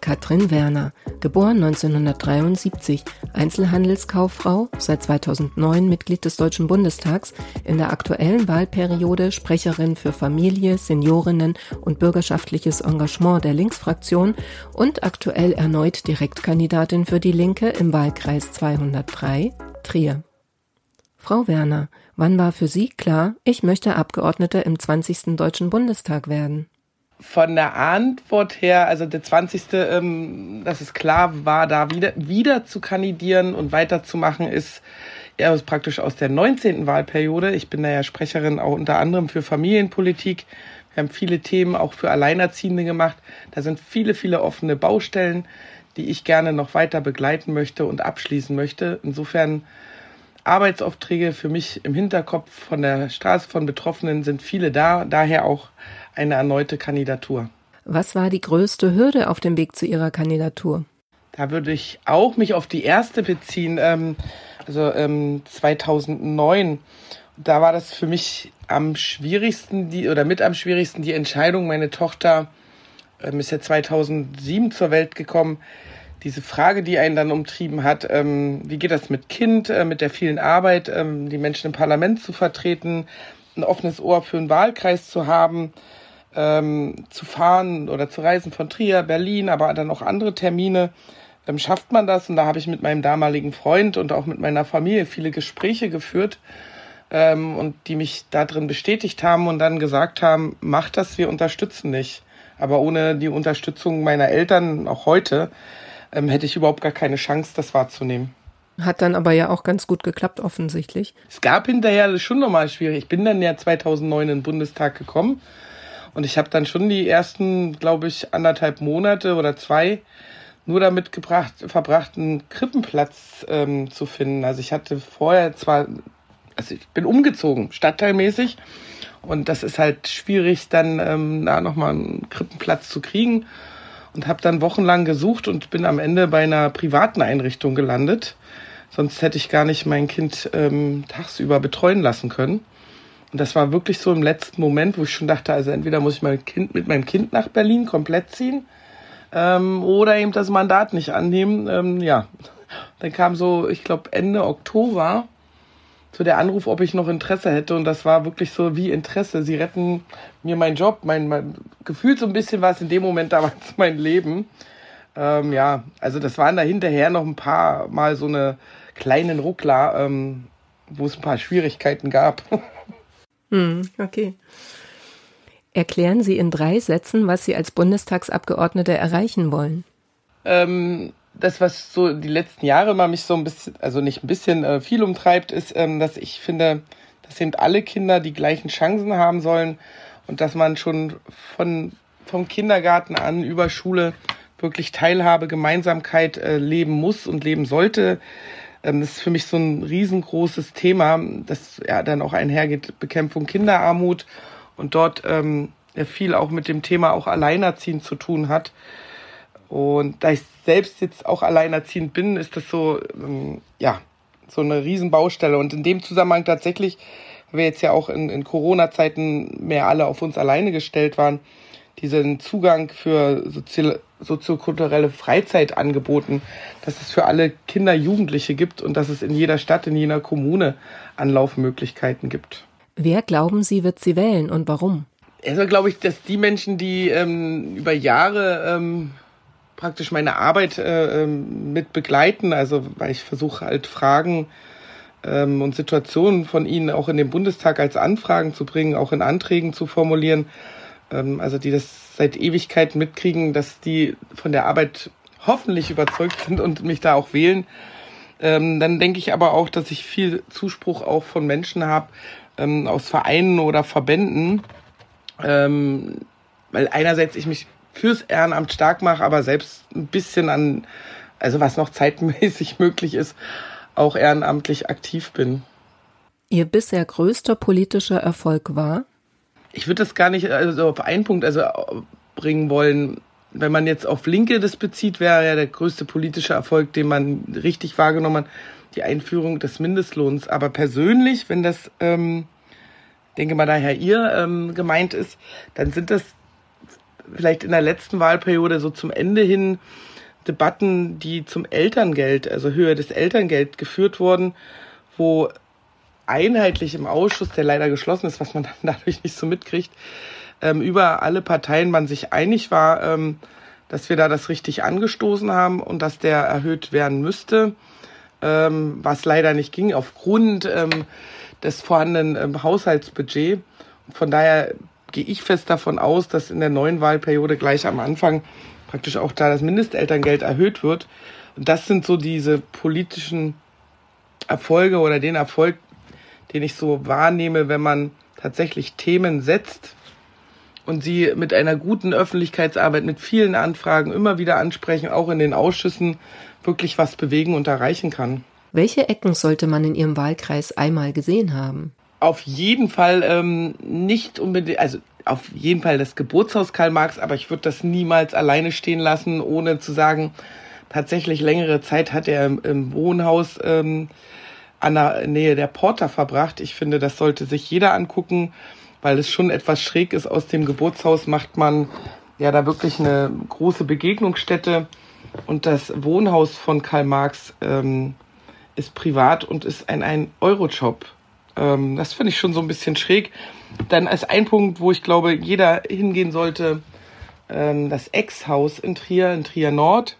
Katrin Werner, geboren 1973, Einzelhandelskauffrau, seit 2009 Mitglied des Deutschen Bundestags, in der aktuellen Wahlperiode Sprecherin für Familie, Seniorinnen und bürgerschaftliches Engagement der Linksfraktion und aktuell erneut Direktkandidatin für die Linke im Wahlkreis 203 Trier. Frau Werner, wann war für Sie klar, ich möchte Abgeordnete im 20. Deutschen Bundestag werden? Von der Antwort her, also der 20. Ähm, dass es klar war, da wieder, wieder zu kandidieren und weiterzumachen, ist eher praktisch aus der 19. Wahlperiode. Ich bin da ja Sprecherin auch unter anderem für Familienpolitik. Wir haben viele Themen auch für Alleinerziehende gemacht. Da sind viele, viele offene Baustellen, die ich gerne noch weiter begleiten möchte und abschließen möchte. Insofern Arbeitsaufträge für mich im Hinterkopf von der Straße von Betroffenen sind viele da, daher auch eine erneute Kandidatur. Was war die größte Hürde auf dem Weg zu Ihrer Kandidatur? Da würde ich auch mich auf die erste beziehen, ähm, also ähm, 2009. Da war das für mich am schwierigsten, die oder mit am schwierigsten die Entscheidung. Meine Tochter ähm, ist ja 2007 zur Welt gekommen. Diese Frage, die einen dann umtrieben hat, ähm, wie geht das mit Kind, äh, mit der vielen Arbeit, ähm, die Menschen im Parlament zu vertreten, ein offenes Ohr für einen Wahlkreis zu haben, ähm, zu fahren oder zu reisen von Trier, Berlin, aber dann auch andere Termine, ähm, schafft man das. Und da habe ich mit meinem damaligen Freund und auch mit meiner Familie viele Gespräche geführt ähm, und die mich da drin bestätigt haben und dann gesagt haben, mach das, wir unterstützen dich. Aber ohne die Unterstützung meiner Eltern, auch heute, ähm, hätte ich überhaupt gar keine Chance, das wahrzunehmen. Hat dann aber ja auch ganz gut geklappt, offensichtlich. Es gab hinterher schon nochmal schwierig. Ich bin dann ja 2009 in den Bundestag gekommen und ich habe dann schon die ersten, glaube ich, anderthalb Monate oder zwei nur damit gebracht, verbracht, einen Krippenplatz ähm, zu finden. Also ich hatte vorher zwar, also ich bin umgezogen, stadtteilmäßig. Und das ist halt schwierig, dann ähm, da nochmal einen Krippenplatz zu kriegen. Und habe dann wochenlang gesucht und bin am Ende bei einer privaten Einrichtung gelandet. Sonst hätte ich gar nicht mein Kind ähm, tagsüber betreuen lassen können. Und das war wirklich so im letzten Moment, wo ich schon dachte, also entweder muss ich mein Kind mit meinem Kind nach Berlin komplett ziehen ähm, oder eben das Mandat nicht annehmen. Ähm, ja, dann kam so, ich glaube Ende Oktober so der Anruf, ob ich noch Interesse hätte und das war wirklich so wie Interesse. Sie retten mir meinen Job, mein, mein gefühlt so ein bisschen war es in dem Moment damals mein Leben. Ähm, ja, also das waren da hinterher noch ein paar Mal so eine kleinen Ruckler, ähm, wo es ein paar Schwierigkeiten gab. Hm, okay. Erklären Sie in drei Sätzen, was Sie als Bundestagsabgeordnete erreichen wollen. Ähm, das, was so die letzten Jahre mal mich so ein bisschen, also nicht ein bisschen äh, viel umtreibt, ist, ähm, dass ich finde, dass eben alle Kinder die gleichen Chancen haben sollen und dass man schon von, vom Kindergarten an über Schule wirklich Teilhabe, Gemeinsamkeit äh, leben muss und leben sollte. Ähm, das ist für mich so ein riesengroßes Thema, das ja dann auch einhergeht, Bekämpfung Kinderarmut und dort ähm, viel auch mit dem Thema auch Alleinerziehend zu tun hat. Und da ich selbst jetzt auch alleinerziehend bin, ist das so, ähm, ja, so eine Riesenbaustelle. Und in dem Zusammenhang tatsächlich, weil wir jetzt ja auch in, in Corona-Zeiten mehr alle auf uns alleine gestellt waren, diesen Zugang für soziale, soziokulturelle Freizeit angeboten, dass es für alle Kinder, Jugendliche gibt und dass es in jeder Stadt, in jeder Kommune Anlaufmöglichkeiten gibt. Wer glauben Sie, wird sie wählen und warum? Also glaube ich, dass die Menschen, die ähm, über Jahre ähm, praktisch meine Arbeit äh, ähm, mit begleiten, also weil ich versuche halt Fragen ähm, und Situationen von ihnen auch in den Bundestag als Anfragen zu bringen, auch in Anträgen zu formulieren, also die das seit Ewigkeiten mitkriegen, dass die von der Arbeit hoffentlich überzeugt sind und mich da auch wählen. Ähm, dann denke ich aber auch, dass ich viel Zuspruch auch von Menschen habe, ähm, aus Vereinen oder Verbänden, ähm, weil einerseits ich mich fürs Ehrenamt stark mache, aber selbst ein bisschen an, also was noch zeitmäßig möglich ist, auch ehrenamtlich aktiv bin. Ihr bisher größter politischer Erfolg war? Ich würde das gar nicht also auf einen Punkt also bringen wollen. Wenn man jetzt auf Linke das bezieht, wäre ja der größte politische Erfolg, den man richtig wahrgenommen hat, die Einführung des Mindestlohns. Aber persönlich, wenn das, ähm, denke mal daher ihr ähm, gemeint ist, dann sind das vielleicht in der letzten Wahlperiode so zum Ende hin Debatten, die zum Elterngeld, also Höhe des Elterngeld geführt wurden, wo einheitlich im Ausschuss, der leider geschlossen ist, was man dann dadurch nicht so mitkriegt, ähm, über alle Parteien man sich einig war, ähm, dass wir da das richtig angestoßen haben und dass der erhöht werden müsste, ähm, was leider nicht ging aufgrund ähm, des vorhandenen ähm, Haushaltsbudget. Von daher gehe ich fest davon aus, dass in der neuen Wahlperiode gleich am Anfang praktisch auch da das Mindestelterngeld erhöht wird. Und das sind so diese politischen Erfolge oder den Erfolg, den ich so wahrnehme, wenn man tatsächlich Themen setzt und sie mit einer guten Öffentlichkeitsarbeit, mit vielen Anfragen immer wieder ansprechen, auch in den Ausschüssen wirklich was bewegen und erreichen kann. Welche Ecken sollte man in Ihrem Wahlkreis einmal gesehen haben? Auf jeden Fall ähm, nicht unbedingt, also auf jeden Fall das Geburtshaus Karl Marx, aber ich würde das niemals alleine stehen lassen, ohne zu sagen, tatsächlich längere Zeit hat er im, im Wohnhaus ähm, an der Nähe der Porta verbracht. Ich finde, das sollte sich jeder angucken, weil es schon etwas schräg ist. Aus dem Geburtshaus macht man ja da wirklich eine große Begegnungsstätte. Und das Wohnhaus von Karl Marx ähm, ist privat und ist ein, ein Eurojob. Ähm, das finde ich schon so ein bisschen schräg. Dann als ein Punkt, wo ich glaube, jeder hingehen sollte, ähm, das Ex-Haus in Trier, in Trier Nord.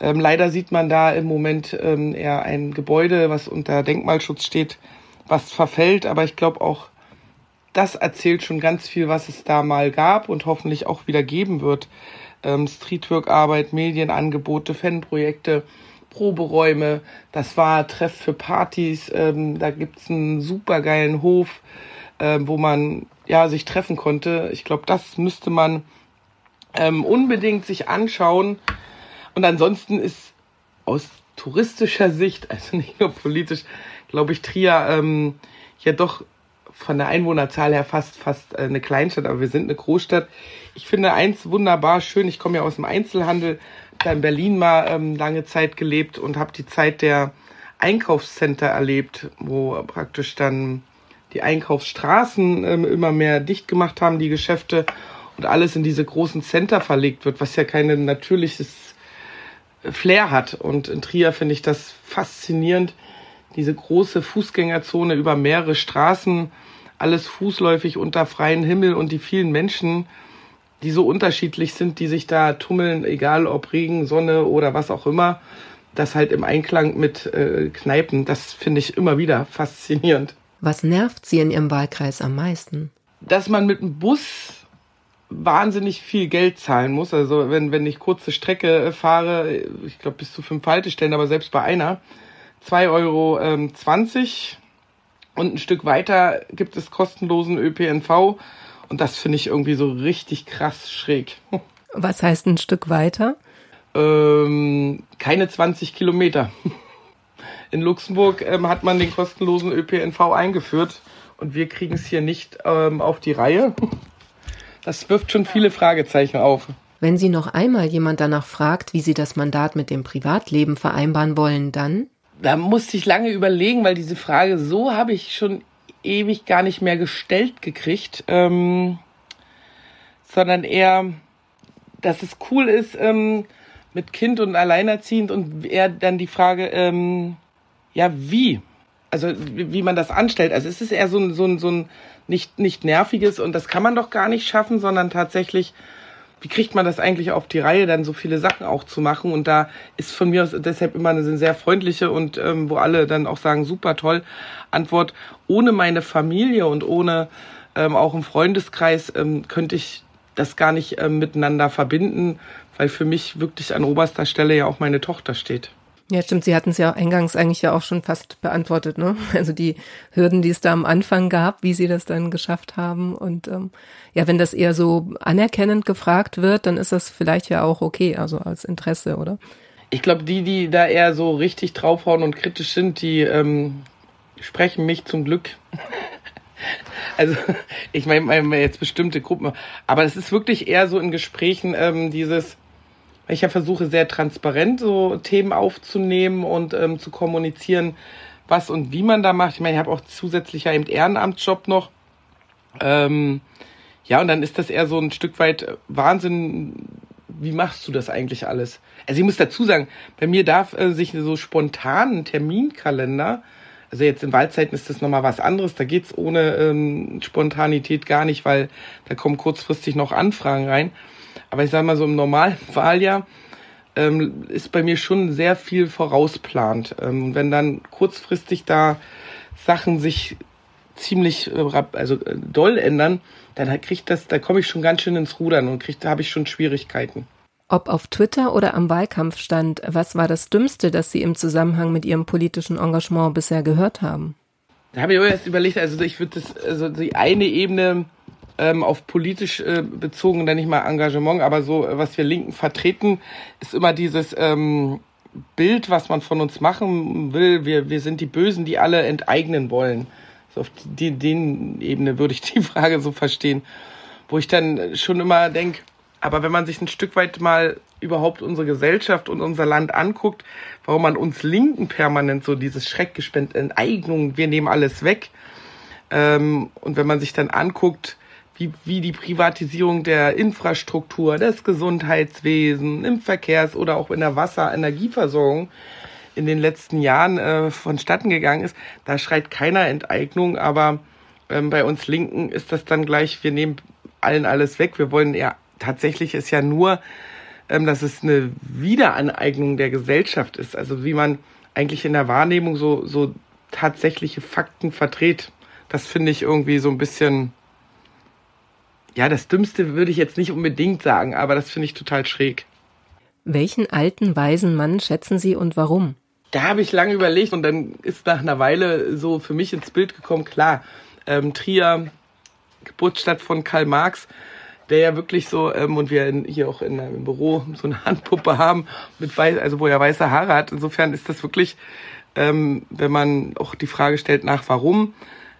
Ähm, leider sieht man da im Moment ähm, eher ein Gebäude, was unter Denkmalschutz steht, was verfällt. Aber ich glaube auch, das erzählt schon ganz viel, was es da mal gab und hoffentlich auch wieder geben wird. Ähm, Streetwork-Arbeit, Medienangebote, Fanprojekte, Proberäume. Das war Treff für Partys. Ähm, da gibt's einen supergeilen Hof, äh, wo man ja sich treffen konnte. Ich glaube, das müsste man ähm, unbedingt sich anschauen. Und ansonsten ist aus touristischer Sicht, also nicht nur politisch, glaube ich, Trier ähm, ja doch von der Einwohnerzahl her fast fast äh, eine Kleinstadt, aber wir sind eine Großstadt. Ich finde eins wunderbar schön. Ich komme ja aus dem Einzelhandel, da in Berlin mal ähm, lange Zeit gelebt und habe die Zeit der Einkaufscenter erlebt, wo praktisch dann die Einkaufsstraßen ähm, immer mehr dicht gemacht haben, die Geschäfte und alles in diese großen Center verlegt wird, was ja kein natürliches Flair hat. Und in Trier finde ich das faszinierend. Diese große Fußgängerzone über mehrere Straßen, alles fußläufig unter freiem Himmel und die vielen Menschen, die so unterschiedlich sind, die sich da tummeln, egal ob Regen, Sonne oder was auch immer. Das halt im Einklang mit äh, Kneipen, das finde ich immer wieder faszinierend. Was nervt Sie in Ihrem Wahlkreis am meisten? Dass man mit dem Bus wahnsinnig viel Geld zahlen muss. Also wenn, wenn ich kurze Strecke äh, fahre, ich glaube bis zu fünf Haltestellen, aber selbst bei einer, 2,20 Euro ähm, und ein Stück weiter gibt es kostenlosen ÖPNV und das finde ich irgendwie so richtig krass schräg. Was heißt ein Stück weiter? Ähm, keine 20 Kilometer. In Luxemburg ähm, hat man den kostenlosen ÖPNV eingeführt und wir kriegen es hier nicht ähm, auf die Reihe. Das wirft schon viele Fragezeichen auf. Wenn Sie noch einmal jemand danach fragt, wie Sie das Mandat mit dem Privatleben vereinbaren wollen, dann? Da musste ich lange überlegen, weil diese Frage so habe ich schon ewig gar nicht mehr gestellt gekriegt, ähm, sondern eher, dass es cool ist ähm, mit Kind und alleinerziehend und eher dann die Frage, ähm, ja, wie? Also wie, man das anstellt. Also es ist eher so ein, so ein, so ein nicht, nicht nerviges und das kann man doch gar nicht schaffen, sondern tatsächlich, wie kriegt man das eigentlich auf die Reihe, dann so viele Sachen auch zu machen? Und da ist von mir aus deshalb immer eine sehr freundliche und ähm, wo alle dann auch sagen, super toll, Antwort, ohne meine Familie und ohne ähm, auch im Freundeskreis ähm, könnte ich das gar nicht ähm, miteinander verbinden, weil für mich wirklich an oberster Stelle ja auch meine Tochter steht. Ja, stimmt. Sie hatten es ja eingangs eigentlich ja auch schon fast beantwortet, ne? Also die Hürden, die es da am Anfang gab, wie Sie das dann geschafft haben. Und ähm, ja, wenn das eher so anerkennend gefragt wird, dann ist das vielleicht ja auch okay, also als Interesse, oder? Ich glaube, die, die da eher so richtig draufhauen und kritisch sind, die ähm, sprechen mich zum Glück. also ich meine jetzt bestimmte Gruppen, aber es ist wirklich eher so in Gesprächen ähm, dieses, ich ja versuche sehr transparent so Themen aufzunehmen und ähm, zu kommunizieren, was und wie man da macht. Ich meine, ich habe auch zusätzlich ja eben Ehrenamtsjob noch. Ähm, ja, und dann ist das eher so ein Stück weit Wahnsinn. Wie machst du das eigentlich alles? Also ich muss dazu sagen, bei mir darf äh, sich so spontanen Terminkalender, also jetzt in Wahlzeiten ist das nochmal was anderes, da geht's ohne ähm, Spontanität gar nicht, weil da kommen kurzfristig noch Anfragen rein. Aber ich sage mal so im normalen Wahljahr ähm, ist bei mir schon sehr viel vorausplant. Ähm, wenn dann kurzfristig da Sachen sich ziemlich äh, also äh, doll ändern, dann kriegt das, da komme ich schon ganz schön ins Rudern und krieg, da habe ich schon Schwierigkeiten. Ob auf Twitter oder am Wahlkampf stand, was war das Dümmste, das Sie im Zusammenhang mit Ihrem politischen Engagement bisher gehört haben? Da habe ich auch erst überlegt, also ich würde das, also die eine Ebene ähm, auf politisch äh, bezogen, dann nicht mal Engagement, aber so, äh, was wir Linken vertreten, ist immer dieses ähm, Bild, was man von uns machen will. Wir, wir sind die Bösen, die alle enteignen wollen. So auf die, den Ebene würde ich die Frage so verstehen, wo ich dann schon immer denke, aber wenn man sich ein Stück weit mal überhaupt unsere Gesellschaft und unser Land anguckt, warum man uns Linken permanent so dieses Schreckgespenst Enteignung, wir nehmen alles weg. Ähm, und wenn man sich dann anguckt, wie, wie die Privatisierung der Infrastruktur, des Gesundheitswesens, im Verkehrs- oder auch in der Wasser-Energieversorgung in den letzten Jahren äh, vonstatten gegangen ist, da schreit keiner Enteignung, aber ähm, bei uns Linken ist das dann gleich, wir nehmen allen alles weg, wir wollen eher tatsächlich ist ja nur, ähm, dass es eine Wiederaneignung der Gesellschaft ist. Also wie man eigentlich in der Wahrnehmung so, so tatsächliche Fakten verdreht. Das finde ich irgendwie so ein bisschen, ja, das Dümmste würde ich jetzt nicht unbedingt sagen, aber das finde ich total schräg. Welchen alten, weisen Mann schätzen Sie und warum? Da habe ich lange überlegt und dann ist nach einer Weile so für mich ins Bild gekommen, klar, ähm, Trier, Geburtsstadt von Karl Marx, der ja wirklich so, ähm, und wir in, hier auch in, im Büro so eine Handpuppe haben, mit weiß, also wo er weiße Haare hat. Insofern ist das wirklich, ähm, wenn man auch die Frage stellt nach warum,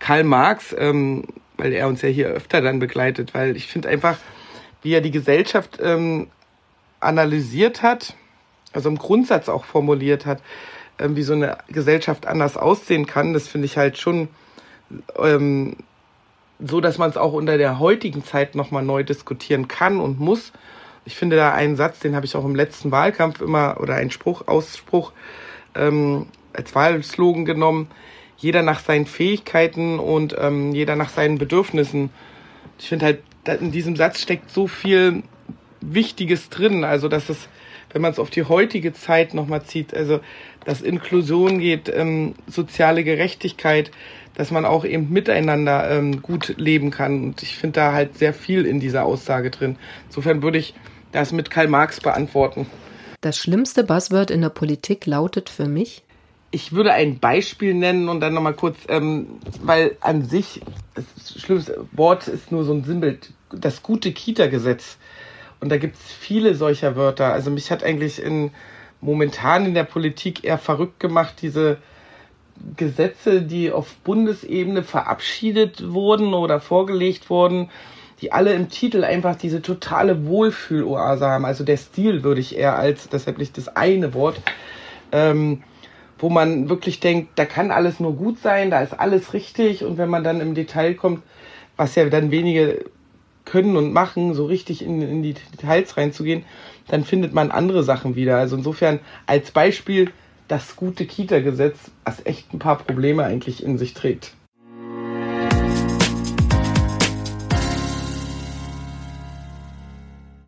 Karl Marx, ähm, weil er uns ja hier öfter dann begleitet, weil ich finde einfach, wie er die Gesellschaft ähm, analysiert hat, also im Grundsatz auch formuliert hat, ähm, wie so eine Gesellschaft anders aussehen kann, das finde ich halt schon ähm, so, dass man es auch unter der heutigen Zeit nochmal neu diskutieren kann und muss. Ich finde da einen Satz, den habe ich auch im letzten Wahlkampf immer, oder einen Spruch, Ausspruch ähm, als Wahlslogan genommen. Jeder nach seinen Fähigkeiten und ähm, jeder nach seinen Bedürfnissen. Ich finde halt, in diesem Satz steckt so viel Wichtiges drin. Also, dass es, wenn man es auf die heutige Zeit nochmal zieht, also, dass Inklusion geht, ähm, soziale Gerechtigkeit, dass man auch eben miteinander ähm, gut leben kann. Und ich finde da halt sehr viel in dieser Aussage drin. Insofern würde ich das mit Karl Marx beantworten. Das schlimmste Buzzword in der Politik lautet für mich? Ich würde ein Beispiel nennen und dann nochmal kurz, ähm, weil an sich, das schlimmste Wort ist nur so ein Sinnbild, das gute Kita-Gesetz. Und da gibt es viele solcher Wörter. Also mich hat eigentlich in, momentan in der Politik eher verrückt gemacht, diese Gesetze, die auf Bundesebene verabschiedet wurden oder vorgelegt wurden, die alle im Titel einfach diese totale Wohlfühloase haben. Also der Stil würde ich eher als, deshalb nicht das eine Wort, ähm, wo man wirklich denkt, da kann alles nur gut sein, da ist alles richtig und wenn man dann im Detail kommt, was ja dann wenige können und machen, so richtig in, in die Details reinzugehen, dann findet man andere Sachen wieder. Also insofern als Beispiel das gute Kita-Gesetz, was echt ein paar Probleme eigentlich in sich trägt.